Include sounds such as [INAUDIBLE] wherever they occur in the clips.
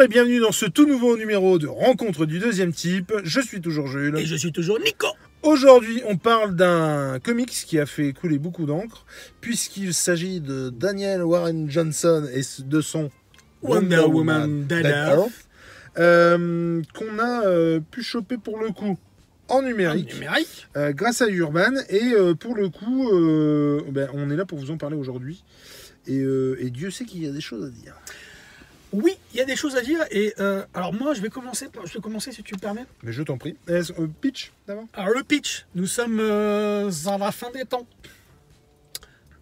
Bonjour et bienvenue dans ce tout nouveau numéro de Rencontre du deuxième type. Je suis toujours Jules. Et je suis toujours Nico. Aujourd'hui, on parle d'un comics qui a fait couler beaucoup d'encre, puisqu'il s'agit de Daniel Warren Johnson et de son Wonder Woman Dead Earth. euh, qu'on a euh, pu choper pour le coup en numérique, Numérique. euh, grâce à Urban. Et pour le coup, ben, on est là pour vous en parler aujourd'hui. Et, et Dieu sait qu'il y a des choses à dire. Oui, il y a des choses à dire. Et euh, alors moi, je vais commencer. par- Je vais commencer si tu me permets. Mais je t'en prie. Est-ce- euh, pitch d'abord Alors le pitch. Nous sommes euh, à la fin des temps.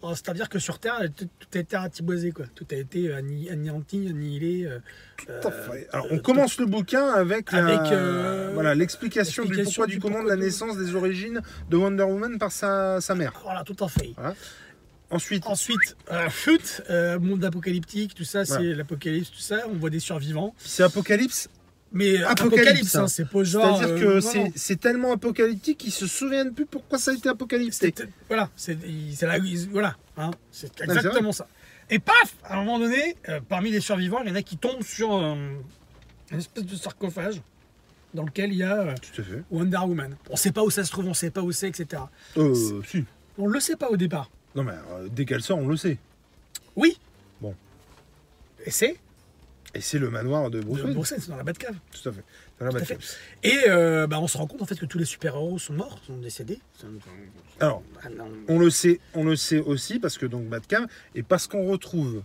Alors, C'est-à-dire que sur Terre, tout, a été ratiboisé, quoi. Tout a été anéanti, annihilé. euh, Tout à fait. Alors, euh, on commence le bouquin avec, euh, voilà l'explication du pourquoi du du comment de la naissance des origines de Wonder Woman par sa, sa mère. voilà, tout à fait. Ensuite, Ensuite, euh, chute, euh, monde apocalyptique, tout ça, c'est l'apocalypse, tout ça. On voit des survivants. c'est Apocalypse, Mais Apocalypse, apocalypse, hein. hein, c'est pas genre. c'est-à-dire euh, que non, c'est- non. c'est tellement apocalyptique qu'ils se souviennent plus pourquoi ça a été apocalypse. Voilà, c'est c'est la- voilà, hein, c'est c'est exactement ça. Et paf, à un moment donné, euh, parmi les survivants, il y en a qui tombent sur euh, une espèce de sarcophage dans lequel il y a euh, Tout à fait. Wonder Woman. On sait pas où ça se trouve, on sait pas où c'est, etc. Euh, si. On le sait pas au départ. Non, mais euh, dès qu'elle sort, on le sait. Oui. Bon. Et c'est Et c'est le manoir de Bruce Wayne. Bruce Wayne, c'est dans la Batcave. Tout à fait. Dans la Tout à Batcave. fait. Et euh, bah, on se rend compte en fait que tous les super-héros sont morts, sont décédés. Alors, Ah, non. on le sait, on le sait aussi parce que donc Batcave et parce qu'on retrouve.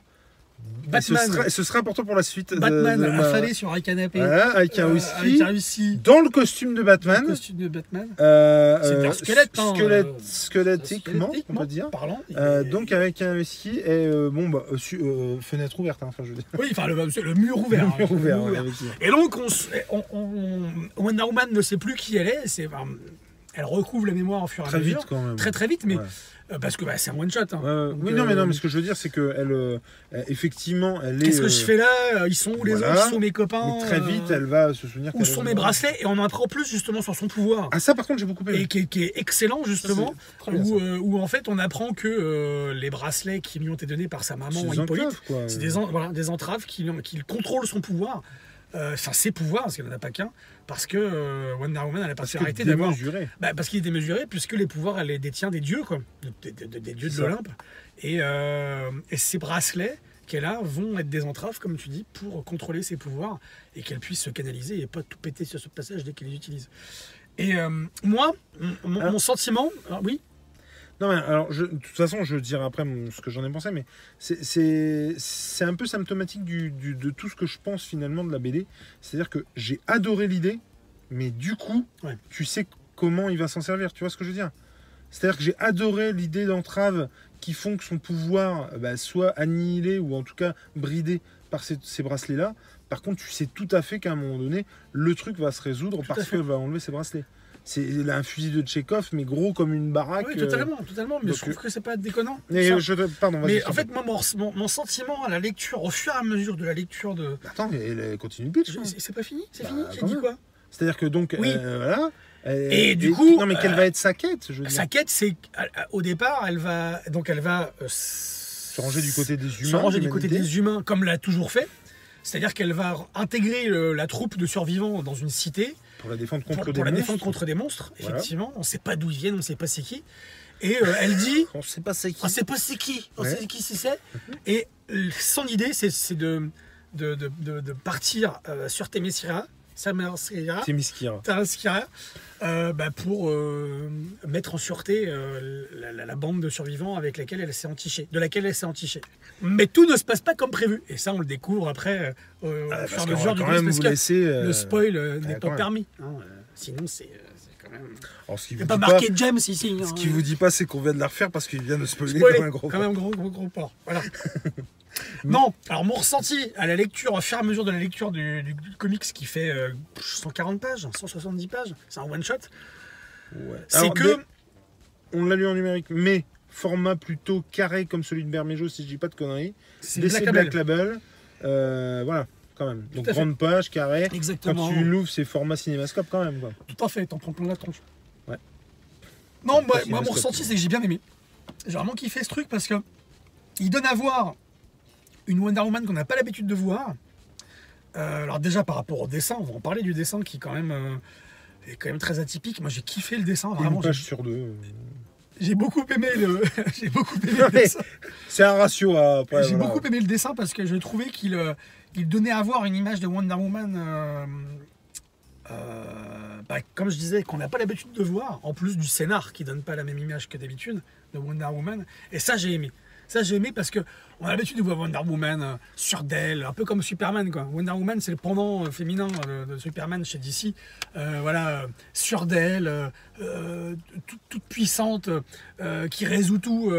Ce, Batman, sera, ce sera important pour la suite. de- Batman de ma- affalé sur un canapé. Voilà, avec un euh, whisky. avec un whisky. Dans le costume de Batman. Le costume de Batman. Euh, C'est un euh, squelette, hein, squelette- euh, squelettiquement, on peut dire. Parlant. Euh, Et- donc avec un whisky et euh, bon bah euh, su- euh, fenêtre ouverte hein, enfin je veux dire Oui, enfin, le, mur ouvert. hein, mur ouvert, ouvert. Et donc, on, on, on- Wonder Woman ne sait plus qui elle est. C'est, enfin, elle recouvre la mémoire au fur et à très mesure. vite quand même Très, très vite, mais Ouais. Euh, parce que bah, c'est un hein. Ouais, ouais. Donc, oui non mais euh, non mais ce que je veux dire c'est que elle euh, euh, effectivement elle est Qu'est-ce que euh, je fais là? Ils sont où les voilà. autres Ils sont mes copains? Mais très vite euh, elle va se souvenir Où sont mes bracelets Et on en apprend plus justement sur son pouvoir. ah ça par contre j'ai beaucoup aimé Et qui est, qui est excellent justement, Ça, où, euh, en fait on apprend que euh, les bracelets qui lui ont été donnés par sa maman Hippolyte, c'est des, en- voilà, des entraves qui, qui contrôlent son pouvoir, euh, enfin ses pouvoirs, parce qu'il n'en a pas qu'un, parce que euh, Wonder Woman a la parce que particularité d'avoir... démesuré. Bah, parce qu'il est démesuré, puisque les pouvoirs, elle les détient des dieux, quoi, des, des- des- des dieux de l'Olympe. Et, euh, et ces bracelets qu'elle a vont être des entraves, comme tu dis, pour contrôler ses pouvoirs et qu'elle puisse se canaliser et pas tout péter sur ce passage dès qu'elle les utilise. Et euh, moi, mon, mon sentiment, ah, oui, Non, mais alors, je, de toute façon, je dirai après ce que j'en ai pensé, mais c'est- un peu symptomatique du, du- de tout ce que je pense finalement de la BD. C'est-à-dire que j'ai adoré l'idée, mais du coup, Ouais. tu sais comment il va s'en servir. Tu vois ce que je veux dire? C'est-à-dire que j'ai adoré l'idée d'entrave qui font que son pouvoir bah, soit annihilé ou en tout cas bridé par ces, ces bracelets-là. Par contre, tu sais tout à fait qu'à un moment donné, le truc va se résoudre parce qu'elle va enlever ses bracelets. C'est un fusil de Tchekhov, mais gros comme une baraque. oui, euh, totalement, totalement, mais donc, je trouve que c'est pas déconnant. mais ça. je pardon, Mais en fait, moi, mon, mon- mon sentiment à la lecture, au fur et à mesure de la lecture de... Attends, mais continue pitch. C'est pas fini? C'est Bah, fini? J'ai dit quoi? C'est-à-dire que donc, Oui. euh, voilà. Et du coup, non mais quelle euh, va être sa quête, je veux dire? Sa quête, c'est qu'au départ, elle va donc elle va euh, Se ranger du côté des se humains. ranger du côté des humains comme l'a toujours fait. C'est-à-dire qu'elle va intégrer le- la troupe de survivants dans une cité pour la défendre pour, contre pour des la monstres. défendre contre des monstres. Voilà. Effectivement, on ne sait pas d'où ils viennent, on ne sait pas c'est qui. Et euh, elle dit, On sait pas c'est qui. on ne sait pas c'est qui, on Ouais. sait qui c'est. c'est. Et euh, son idée, c'est c'est de, de, de, de- de partir euh, sur Temesira, C'est Miskira. Taraskira, euh, bah, pour euh, mettre en sûreté euh, la, la- la bande de survivants avec laquelle elle s'est entichée, de laquelle elle s'est entichée. Mais tout ne se passe pas comme prévu. Et ça, on le découvre après, euh, au Ah, fur et à mesure du quand comics, même parce vous que laisser. le spoil euh, n'est pas permis. hein, sinon, c'est même. Alors, ce qui Il vous n'y a pas dit marqué James ici. Ce hein. qui vous dit pas, c'est qu'on vient de la refaire parce qu'il vient de spoiler, Spoiler, comme un gros. quand même gros gros gros porc. Voilà. [LAUGHS] non, alors mon ressenti à la lecture, au fur et à mesure de la lecture du, du- du comics qui fait euh, 140 pages, 170 pages, c'est un one shot. Ouais. C'est que mais on l'a lu en numérique, mais format plutôt carré comme celui de Bermejo, si je dis pas de conneries. c'est Black Black Label. Label. euh, voilà, quand même. Donc fait. grande page, carré. Quand Exactement. tu l'ouvres, c'est format cinémascope quand même. Quoi. Tout à fait, t'en prends plein la tronche. Ouais. Non, moi, moi, mon ressenti, c'est que j'ai bien aimé. J'ai vraiment kiffé ce truc parce que il donne à voir une Wonder Woman qu'on n'a pas l'habitude de voir, Euh, alors déjà par rapport au dessin, on va en parler du dessin qui quand même euh, est quand même très atypique. Moi j'ai kiffé le dessin, vraiment. Une page sur deux. J'ai beaucoup aimé le, [LAUGHS] j'ai beaucoup aimé le dessin. C'est un ratio à. après, J'ai voilà. beaucoup aimé le dessin parce que je trouvais qu'il euh, il donnait à voir une image de Wonder Woman, euh, euh, bah, comme je disais, qu'on n'a pas l'habitude de voir, en plus du scénar qui donne pas la même image que d'habitude de Wonder Woman. Et ça, j'ai aimé. Ça, j'ai aimé parce que on a l'habitude de voir Wonder Woman euh, sur un peu comme Superman. Quoi. Wonder Woman, c'est le pendant euh, féminin euh, de Superman chez DC. Euh, voilà, sur d'elle, euh, toute, puissante, qui résout tout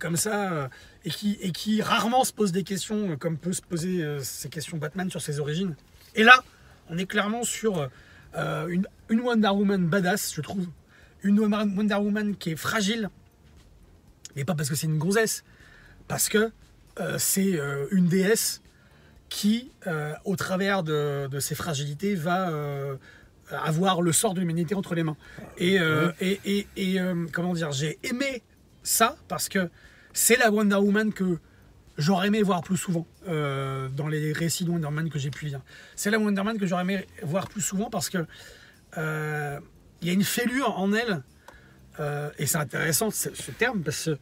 comme ça, et, qui, rarement se pose des questions, comme peut se poser ces questions Batman sur ses origines. Et là, on est clairement sur une, une Wonder Woman badass, je trouve. Une Wonder Woman qui est fragile, mais pas parce que c'est une gonzesse, parce que euh, c'est euh, une déesse qui, euh, au travers de, de ses fragilités, va avoir le sort de l'humanité entre les mains. Et, et, et- et, comment dire, j'ai aimé ça parce que c'est la Wonder Woman que j'aurais aimé voir plus souvent dans les récits de Wonder Man que j'ai pu lire. C'est la Wonder Man que j'aurais aimé voir plus souvent parce que il y a une fêlure en elle et c'est intéressant ce, ce terme parce que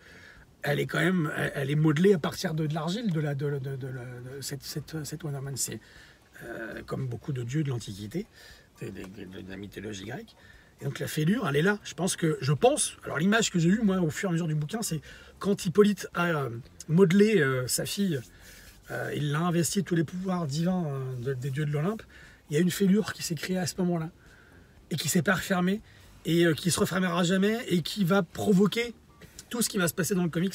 elle est quand même, elle, est modelée à partir de, l'argile de de, cette, cette. C'est euh, comme beaucoup de dieux de l'Antiquité, de, la mythologie grecque. Et donc la fêlure, elle est là. Je pense que, je pense. Alors l'image que j'ai eue moi au fur et à mesure du bouquin, c'est quand Hippolyte a euh, modelé euh, sa fille, il l'a investi tous les pouvoirs divins de- des dieux de l'Olympe. Il y a une fêlure qui s'est créée à ce moment-là et qui s'est pas refermée et qui se refermera jamais et qui va provoquer tout ce qui va se passer dans le comics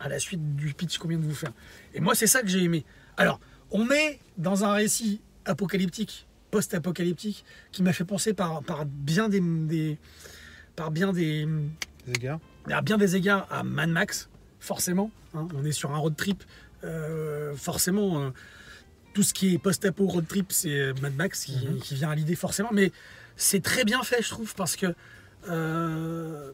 à la suite du pitch qu'on vient de vous faire. Et moi, c'est ça que j'ai aimé. Alors, on est dans un récit apocalyptique, post-apocalyptique, qui m'a fait penser par, par bien des, des- par bien des, Les gars. à bien des égards à Mad Max, forcément. hein. on est sur un road trip, euh, forcément. euh, tout ce qui est post-apo road trip, c'est euh, Mad Max qui, Mhm. qui vient à l'idée forcément. Mais c'est très bien fait, je trouve, parce que euh,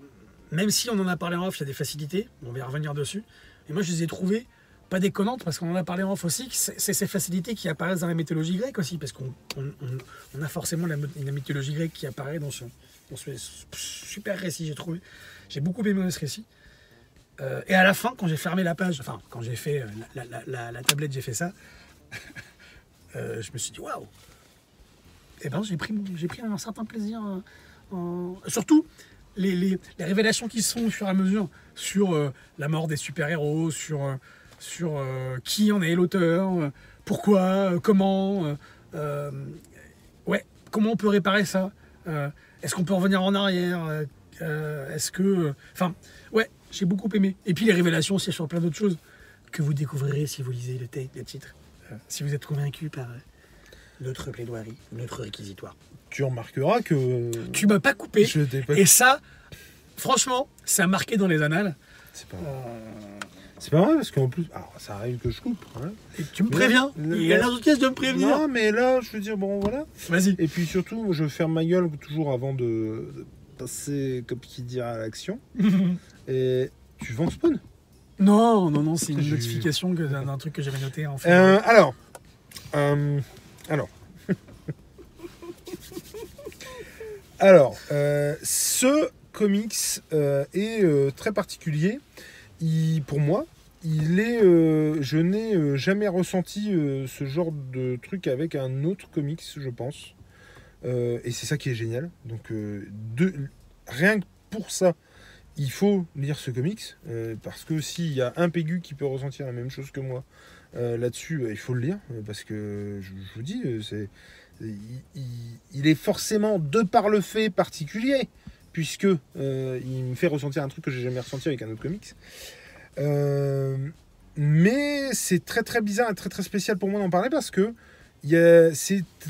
même si on en a parlé en off, il y a des facilités, on va y revenir dessus. Et moi, je les ai trouvées pas déconnantes, parce qu'on en a parlé en off aussi, c'est ces facilités qui apparaissent dans la mythologie grecque aussi, parce qu'on on- on- on a forcément la, la mythologie grecque qui apparaît dans ce, super récit, j'ai trouvé. J'ai beaucoup aimé ce récit. Euh, et à la fin, quand j'ai fermé la page, enfin, quand j'ai fait euh, la, tablette, j'ai fait ça, [LAUGHS] euh, je me suis dit, waouh! Et ben, j'ai pris, j'ai pris un certain plaisir. en- Surtout, les, révélations qui se font au fur et à mesure sur euh, la mort des super-héros, sur, euh, euh, qui en est l'auteur, pourquoi, comment. ouais, comment on peut réparer ça Est-ce qu'on peut revenir en arrière Est-ce que. Enfin, ouais, j'ai beaucoup aimé. Et puis les révélations aussi sur plein d'autres choses que vous découvrirez si vous lisez le, titre. Si vous êtes convaincu par notre plaidoirie, notre réquisitoire. Tu remarqueras que. Tu m'as pas coupé. Je t'ai pas. Et ça, franchement, ça a marqué dans les annales. C'est pas vrai. C'est pas vrai parce qu'en plus. Alors, ça arrive que je coupe. hein. Et tu me préviens. Il y a la pièce de me prévenir. Non, mais là, je veux dire, bon, voilà. Vas-y. Et puis surtout, je ferme ma gueule toujours avant de, de passer, comme qui dit, à l'action. [LAUGHS] Et tu vends Spawn non, non, non, c'est une notification d'un truc que j'avais noté en fait. Euh, alors, euh, alors, [LAUGHS] alors, euh, ce comics euh, est euh, très particulier. Pour moi, il est, je n'ai jamais ressenti ce genre de truc avec un autre comics, je pense. Et c'est ça qui est génial. Donc, rien que pour ça, il faut lire ce comics parce que s'il y a un Pégu qui peut ressentir la même chose que moi là-dessus, il faut le lire parce que je, vous dis, c'est, il, est forcément de par le fait particulier puisque euh, il me fait ressentir un truc que j'ai jamais ressenti avec un autre comics. Euh, mais c'est très très bizarre et très très spécial pour moi d'en parler parce que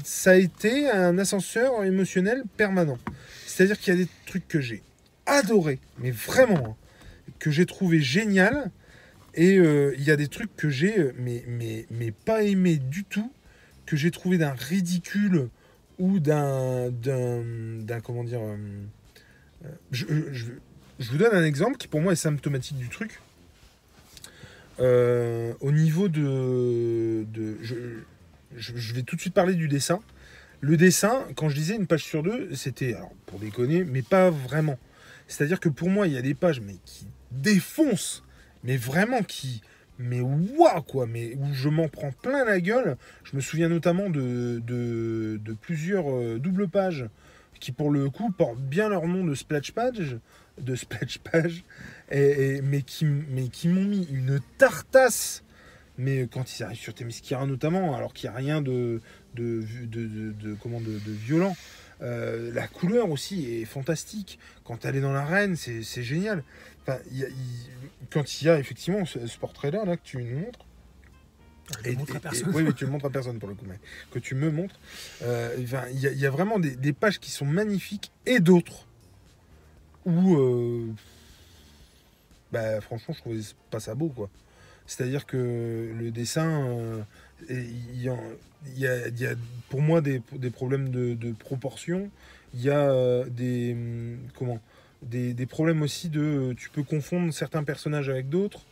ça a été un ascenseur émotionnel permanent. C'est-à-dire qu'il y a des trucs que j'ai adoré, mais vraiment, que j'ai trouvé génial. Et euh, il y a des trucs que j'ai, mais pas aimé du tout, que j'ai trouvé d'un ridicule ou d'un, d'un, comment dire. euh, euh, je, vous donne un exemple qui pour moi est symptomatique du truc. Euh, au niveau de, je vais tout de suite parler du dessin. Le dessin, quand je disais une page sur deux, c'était, alors pour déconner, mais pas vraiment. C'est-à-dire que pour moi, il y a des pages mais qui défoncent, mais vraiment qui, mais waouh quoi, mais où je m'en prends plein la gueule. Je me souviens notamment de, plusieurs euh, doubles pages qui pour le coup portent bien leur nom de splash page, de splash page, et, mais qui, m'ont mis une tartasse. Mais quand ils arrivent sur Themyscira notamment, alors qu'il n'y a rien de, de, de, comment, violent, euh, la couleur aussi est fantastique. Quand elle est dans l'arène, c'est génial. Enfin, il y a- il- quand il y a effectivement ce, ce portrait-là là, que tu nous montres, Je le montre à personne. oui, mais tu le [LAUGHS] montres à personne pour le coup, mais que tu me montres, euh, enfin, il y, a- il y a vraiment des, des pages qui sont magnifiques et d'autres où, euh, bah, franchement, je trouvais pas ça beau, quoi. C'est-à-dire que le dessin, euh, et il y, a, il y a- il y a pour moi des, des problèmes de, de proportion. Il y a des hum, comment des, des problèmes aussi de tu peux confondre certains personnages avec d'autres.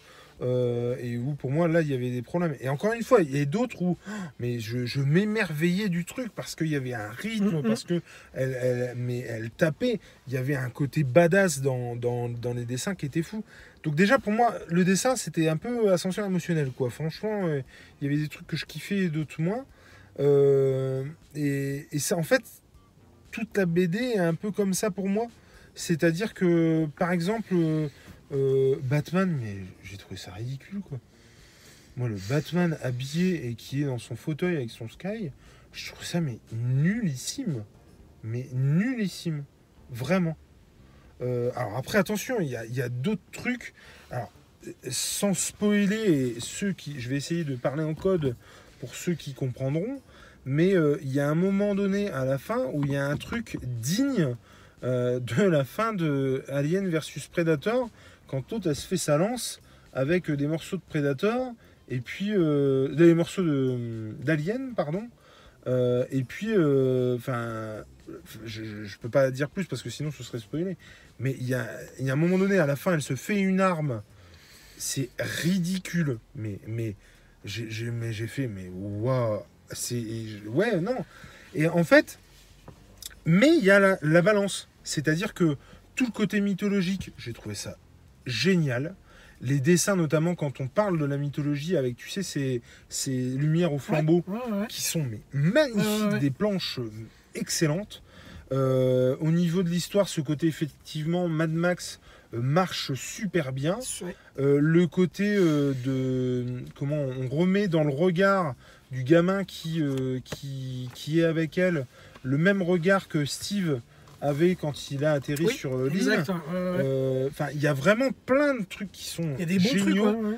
euh, et où pour moi là il y avait des problèmes. Et encore une fois il y a d'autres où oh, mais je, je m'émerveillais du truc parce qu'il y avait un rythme parce que elle, elle- mais elle tapait. Il y avait un côté badass dans, dans, dans les dessins qui était fou. Donc déjà pour moi le dessin c'était un peu ascension émotionnelle quoi. Franchement euh, il y avait des trucs que je kiffais et d'autres moins. Euh, et, et ça en fait toute la BD est un peu comme ça pour moi c'est à dire que par exemple euh, euh, Batman mais j'ai trouvé ça ridicule quoi. Moi le Batman habillé et qui est dans son fauteuil avec son sky je trouve ça mais nullissime. Mais nullissime. Vraiment. Euh, alors après, attention, il y a, d'autres trucs. Alors, sans spoiler, ceux qui, je vais essayer de parler en code pour ceux qui comprendront, mais il y a un moment donné à la fin où il y a un truc digne euh, de la fin de Alien versus Predator, quand l'autre elle se fait sa lance avec des morceaux de Predator et puis euh, des morceaux d'Alien, pardon. Euh, et puis, euh, enfin, je, je peux pas dire plus parce que sinon ce serait spoilé. Mais il y a, y a un moment donné, à la fin, elle se fait une arme. C'est ridicule. Mais, mais j'ai fait, mais waouh. Ouais, non. Et en fait, mais il y a la balance. C'est-à-dire que tout le côté mythologique, j'ai trouvé ça génial. Les dessins, notamment quand on parle de la mythologie, avec, tu sais, ces, ces lumières au flambeau Ouais, ouais, ouais. qui sont mais, magnifiques, des planches euh, excellentes. Euh, au niveau de l'histoire, ce côté effectivement Mad Max euh, marche super bien. Euh, le côté euh, de comment on remet dans le regard du gamin qui, qui, qui est avec elle le même regard que Steve avait quand il a atterri Oui, sur euh, l'île. Ouais. Euh, il y a vraiment plein de trucs qui sont y a des bons trucs. géniaux ouais, ouais.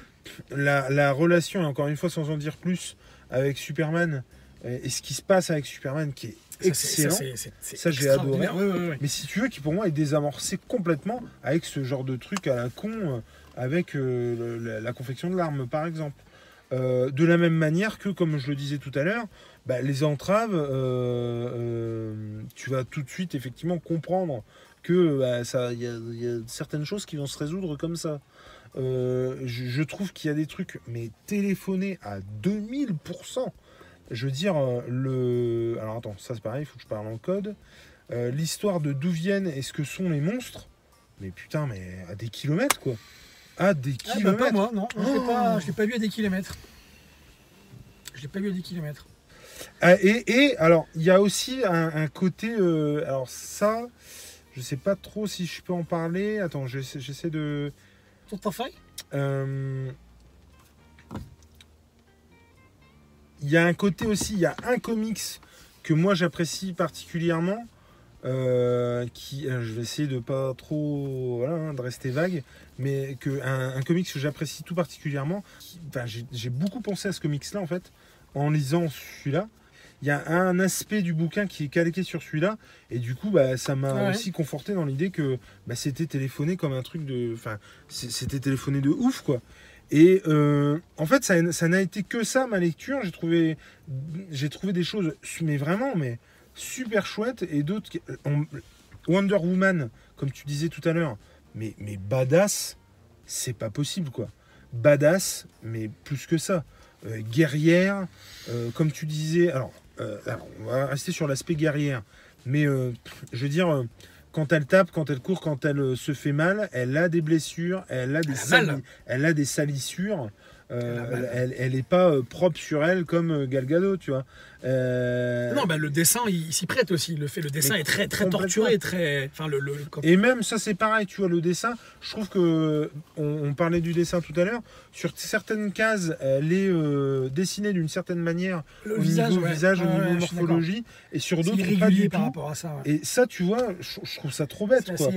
la, la relation, et encore une fois sans en dire plus, avec Superman euh, et ce qui se passe avec Superman qui est excellent. Ça, j'ai extraordinaire. Ouais, ouais, ouais. mais si tu veux, qui pour moi est désamorcé complètement avec ce genre de truc à la con, avec euh, la confection de l'arme par exemple. Euh, de la même manière que, comme je le disais tout à l'heure, bah, les entraves, euh, euh, tu vas tout de suite effectivement comprendre que bah, y, a- certaines choses qui vont se résoudre comme ça. Je, je trouve qu'il y a des trucs, mais téléphonés à 2000%. Je veux dire, le. Alors attends, ça c'est pareil, il faut que je parle en code. L'histoire de d'où viennent et ce que sont les monstres. Mais putain, mais à des kilomètres quoi. À des Ah, bah, kilomètres. pas moi, non. Je je l'ai pas vu à des kilomètres. Je l'ai pas vu à des kilomètres. Ah, et, et, alors, il y a aussi un, un côté. euh, alors, ça, je sais pas trop si je peux en parler. Attends, j'essaie de. Sur ta feuille? Euh, Il y a un côté aussi, il y a un comics que moi j'apprécie particulièrement. euh, qui, je vais essayer de pas trop, voilà, hein, de rester vague, mais que un, un comics que j'apprécie tout particulièrement. Enfin, j'ai beaucoup pensé à ce comics-là en fait, en lisant celui-là. Il y a un aspect du bouquin qui est calqué sur celui-là, et du coup, bah, ça m'a Ouais. aussi conforté dans l'idée que bah, c'était téléphoné comme un truc de, enfin, c'était téléphoné de ouf quoi. Et euh, en fait, ça, ça n'a été que ça ma lecture. J'ai trouvé, j'ai trouvé des choses, mais vraiment, mais super chouettes, et d'autres. on- Wonder Woman, comme tu disais tout à l'heure, mais, mais badass, c'est pas possible quoi. Badass, mais plus que ça. euh, guerrière, euh, comme tu disais. Alors, euh, alors, on va rester sur l'aspect guerrière. Mais je veux dire, quand elle tape, quand elle court, quand elle se fait mal, elle a des blessures, elle a des, Elle a sali- mal. elle a des salissures. euh, Elle elle, elle est pas euh, propre sur elle comme euh, Gal Gadot, tu vois. Euh, Non, bah, le dessin, il, il s'y prête aussi. Le fait, le dessin Mais est très, très torturé, très. Enfin, le, Et même ça c'est pareil, tu vois, le dessin, je trouve que on, on parlait du dessin tout à l'heure, sur certaines cases, elle est euh, dessinée d'une certaine manière le au niveau ouais. visage, au niveau ouais, je suis d'accord. morphologie, et sur d'autres pas du par tout. rapport à ça. ouais. Et ça, tu vois, je, je trouve ça trop bête, quoi.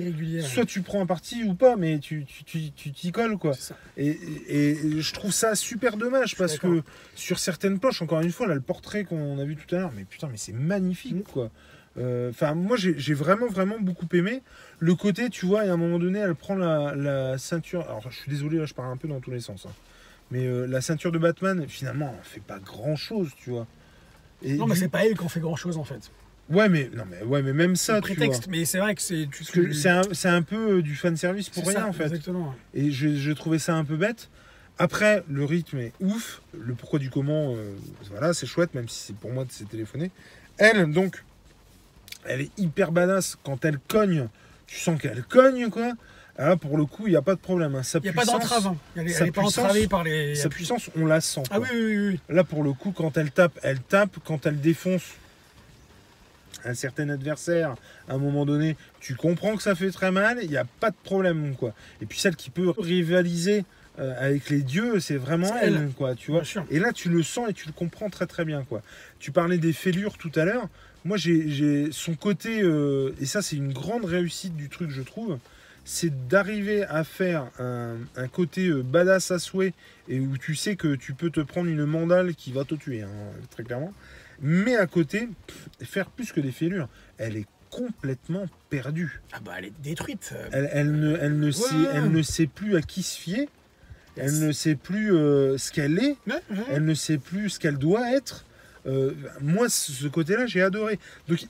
Soit tu prends un parti ou pas, mais tu tu- tu- tu t'y colles, quoi. Et, et- et je trouve ça super dommage parce que sur certaines poches, encore une fois, là, le portrait qu'on a vu tout à l'heure, mais putain, mais c'est magnifique, Mm. quoi. Euh, Enfin, moi, j'ai vraiment, vraiment beaucoup aimé. Le côté, tu vois, et à un moment donné, elle prend la, la ceinture. Alors, je suis désolé, là, je pars un peu dans tous les sens. hein. Mais euh, la ceinture de Batman, finalement, elle fait pas grand chose, tu vois. Et Non, mais du- c'est pas elle qui en fait grand chose en fait. Ouais, mais, non, mais, ouais, mais même ça, tu vois. prétexte. Mais c'est vrai que c'est. tu- c'est un, peu euh, du fan service pour rien, ça, en fait. Exactement. Et je, je trouvais ça un peu bête. Après, le rythme est ouf. Le pourquoi du comment, euh, voilà, c'est chouette, même si c'est pour moi de s'est téléphoné. Elle, donc, elle est hyper badass. Quand elle cogne, tu sens qu'elle cogne, quoi. Ah, pour le coup, il n'y a pas de problème. hein. Il n'y a pas d'entrave. hein. Elle n'est pas puissance- entravée par les. Sa puissance, on la sent. Ah oui, oui. oui. Là, pour le coup, quand elle tape, elle tape. Quand elle défonce un certain adversaire, à un moment donné, tu comprends que ça fait très mal. Il n'y a pas de problème, quoi. Et puis celle qui peut rivaliser euh, avec les dieux, c'est vraiment elle, elle. quoi. Tu vois. Et là, tu le sens et tu le comprends très très bien, quoi. Tu parlais des fêlures tout à l'heure. Moi, j'ai son côté, euh, et ça, c'est une grande réussite du truc, je trouve. C'est d'arriver à faire un, un côté euh, badass à souhait et où tu sais que tu peux te prendre une mandale qui va te tuer, hein, très clairement. Mais à côté, pff, faire plus que des fêlures. Elle est complètement perdue. Ah bah elle est détruite. Elle, elle ne, elle, ne sait, elle ne sait plus à qui se fier. Elle ne sait plus euh, ce qu'elle est. Elle ne sait plus ce qu'elle doit être. Euh, moi, ce côté-là, j'ai adoré. Donc,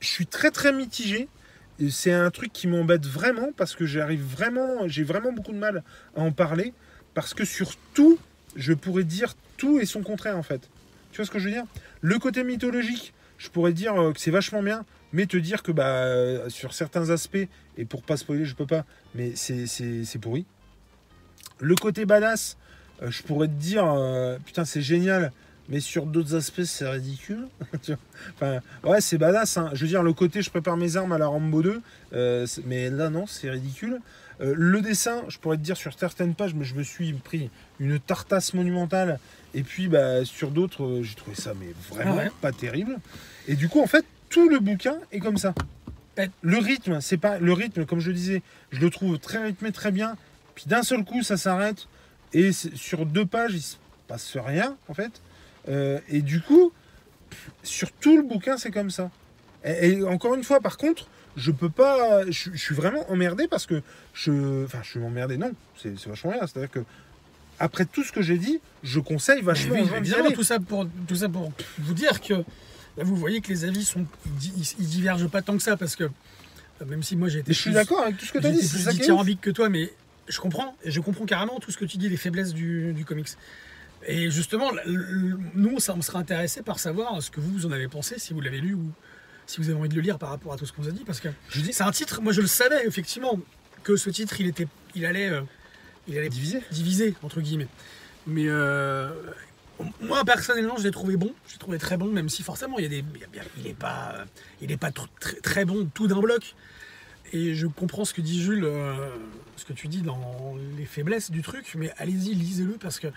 je suis très très mitigé. C'est un truc qui m'embête vraiment parce que j'arrive vraiment, j'ai vraiment beaucoup de mal à en parler parce que sur tout, je pourrais dire tout et son contraire en fait. Tu vois ce que je veux dire? Le côté mythologique, je pourrais dire euh, que c'est vachement bien, mais te dire que bah sur certains aspects et pour pas spoiler, je peux pas, mais c'est c'est c'est pourri. Le côté badass, euh, je pourrais te dire euh, putain c'est génial, mais sur d'autres aspects c'est ridicule. [LAUGHS] Enfin, ouais c'est badass. hein. Je veux dire le côté je prépare mes armes à la Rambo 2, euh, mais là non c'est ridicule. Euh, le dessin, je pourrais te dire sur certaines pages, mais je me suis pris une tartasse monumentale. Et puis bah, sur d'autres, j'ai trouvé ça mais vraiment Ah ouais. pas terrible. Et du coup en fait tout le bouquin est comme ça. Le rythme, c'est pas le rythme comme je le disais, je le trouve très rythmé, très bien. Puis d'un seul coup ça s'arrête. Et sur deux pages il se passe rien en fait. Euh, et du coup sur tout le bouquin c'est comme ça. Et, et encore une fois par contre je peux pas je, je suis vraiment emmerdé parce que je enfin je suis emmerdé non. C'est vachement bien. C'est à dire que après tout ce que j'ai dit je conseille vachement oui, évidemment, tout ça, pour, tout ça pour vous dire que là, vous voyez que les avis sont, ils, di- ils divergent pas tant que ça parce que euh, même si moi j'ai été je suis d'accord avec tout ce que tu as dit c'est plus ça qui est que toi, mais je comprends je comprends carrément tout ce que tu dis, les faiblesses du, du comics. Et justement, nous, ça, on sera intéressé par savoir ce que vous, vous en avez pensé, si vous l'avez lu ou si vous avez envie de le lire par rapport à tout ce qu'on vous a dit, parce que je dis c'est un titre. Moi, je le savais effectivement que ce titre, il était, il allait, euh, il allait divisé entre guillemets. Mais euh, moi personnellement, je l'ai trouvé bon. Je l'ai trouvé très bon, même si forcément il y a des, il y a bien- il est pas, il est pas tr- très, très bon tout d'un bloc. Et je comprends ce que dit Jules, euh, ce que tu dis dans les faiblesses du truc, mais allez-y, lisez-le parce que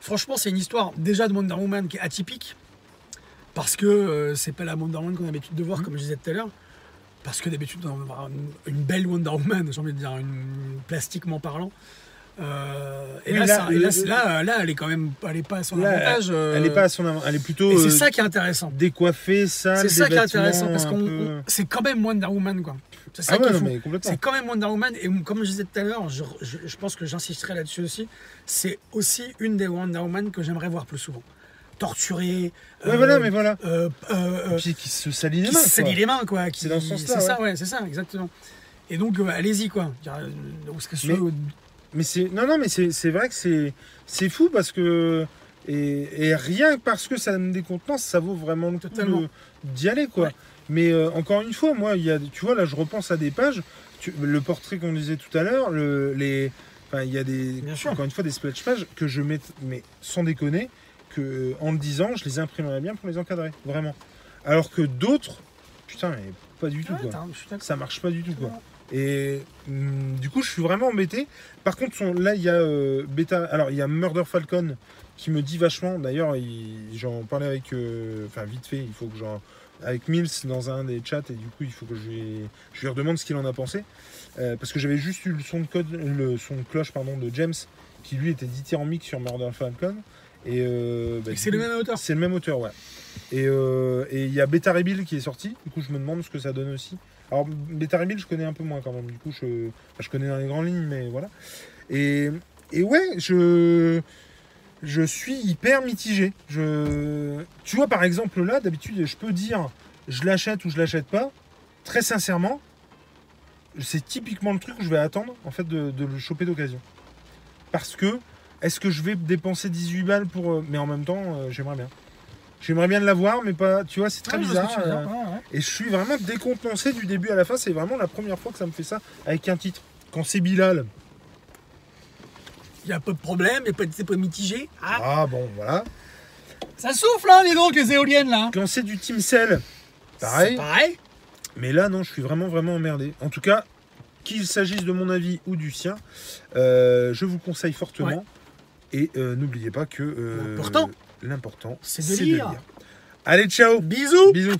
franchement, c'est une histoire déjà de Wonder Woman qui est atypique parce que euh, c'est pas la Wonder Woman qu'on a l'habitude de voir, Mhm. comme je disais tout à l'heure. Parce que d'habitude, on va avoir une, une belle Wonder Woman, j'ai envie de dire, une, plastiquement parlant. Euh, et Oui, là, là, ça- et là, le- c'est- là, là, elle est quand même, elle est pas à son avantage. euh, elle est pas à son avant elle est plutôt Et c'est euh, ça qui est intéressant. décoiffée sale C'est ça qui est intéressant parce qu'on, peu- c'est quand même Wonder Woman, quoi. C'est ça ah qui ouais C'est quand même Wonder Woman, et comme je disais tout à l'heure, je, je- je pense que j'insisterai là-dessus aussi, c'est aussi une des Wonder Woman que j'aimerais voir plus souvent. Torturée. ouais euh, voilà mais voilà euh, euh, euh, Et puis qui se salit les qui mains se salit les mains, quoi. qui- C'est dans ce sens-là, C'est ça, ouais, c'est ça, exactement. Et donc, allez-y, quoi. Parce que ce- Mais- Mais c'est non non mais c'est vrai que c'est c'est fou parce que Et, et rien que parce que ça me décontenance, ça vaut vraiment le coup d'y aller, quoi. Ouais. Mais euh, encore une fois, moi, il y a, tu vois, là, je repense à des pages. tu- le portrait qu'on disait tout à l'heure, le, les, enfin, il y a des, Bien sûr. encore une fois, des splash pages que je mets, mais sans déconner, que euh, en le disant, je les imprimerais bien pour les encadrer, vraiment. Alors que d'autres, putain, mais pas du tout, Ouais, quoi. Ça marche pas du tout, quoi. Et hum, du coup, je suis vraiment embêté. Par contre, son- là, il y a euh, Beta. Alors, il y a Murder Falcon qui me dit vachement. D'ailleurs, il- j'en parlais avec. euh, Enfin, vite fait, il faut que j'en. Avec Mills dans un des chats, et du coup, il faut que je lui, je lui redemande ce qu'il en a pensé. Euh, parce que j'avais juste eu le son de, code, le son de cloche pardon, de James, qui lui était mix sur Murder Falcon. Et, bah, Et c'est le même auteur. c'est le même auteur, ouais. Et et il y a Beta Rebuild qui est sorti. Du coup, je me demande ce que ça donne aussi. Alors, Rebuild, je connais un peu moins quand même. Du coup, je, je connais dans les grandes lignes, mais voilà. Et, et ouais, je, suis hyper mitigé. Je, tu vois, par exemple, là, d'habitude, je peux dire je l'achète ou je l'achète pas. Très sincèrement, c'est typiquement le truc où je vais attendre en fait de, de le choper d'occasion. Parce que est-ce que je vais dépenser 18 balles pour. euh, Mais en même temps, euh, j'aimerais bien. J'aimerais bien l'avoir, mais pas. Tu vois, c'est très Ouais, ce bizarre. euh. Ouais, et je suis vraiment décompensé du début à la fin. C'est vraiment la première fois que ça me fait ça avec un titre. Quand c'est Bilal, Il y a pas de problème, c'est pas mitigé. Ah, ah bon, voilà. ça souffle, hein, les donc, les éoliennes, là. Quand c'est du Team Cell, pareil. Pareil. Mais là, non, je suis vraiment, vraiment emmerdé. En tout cas, qu'il s'agisse de mon avis ou du sien, euh, je vous conseille fortement. Et euh, n'oubliez pas que euh, L'important, c'est de lire. Allez, ciao. Bisous. Bisous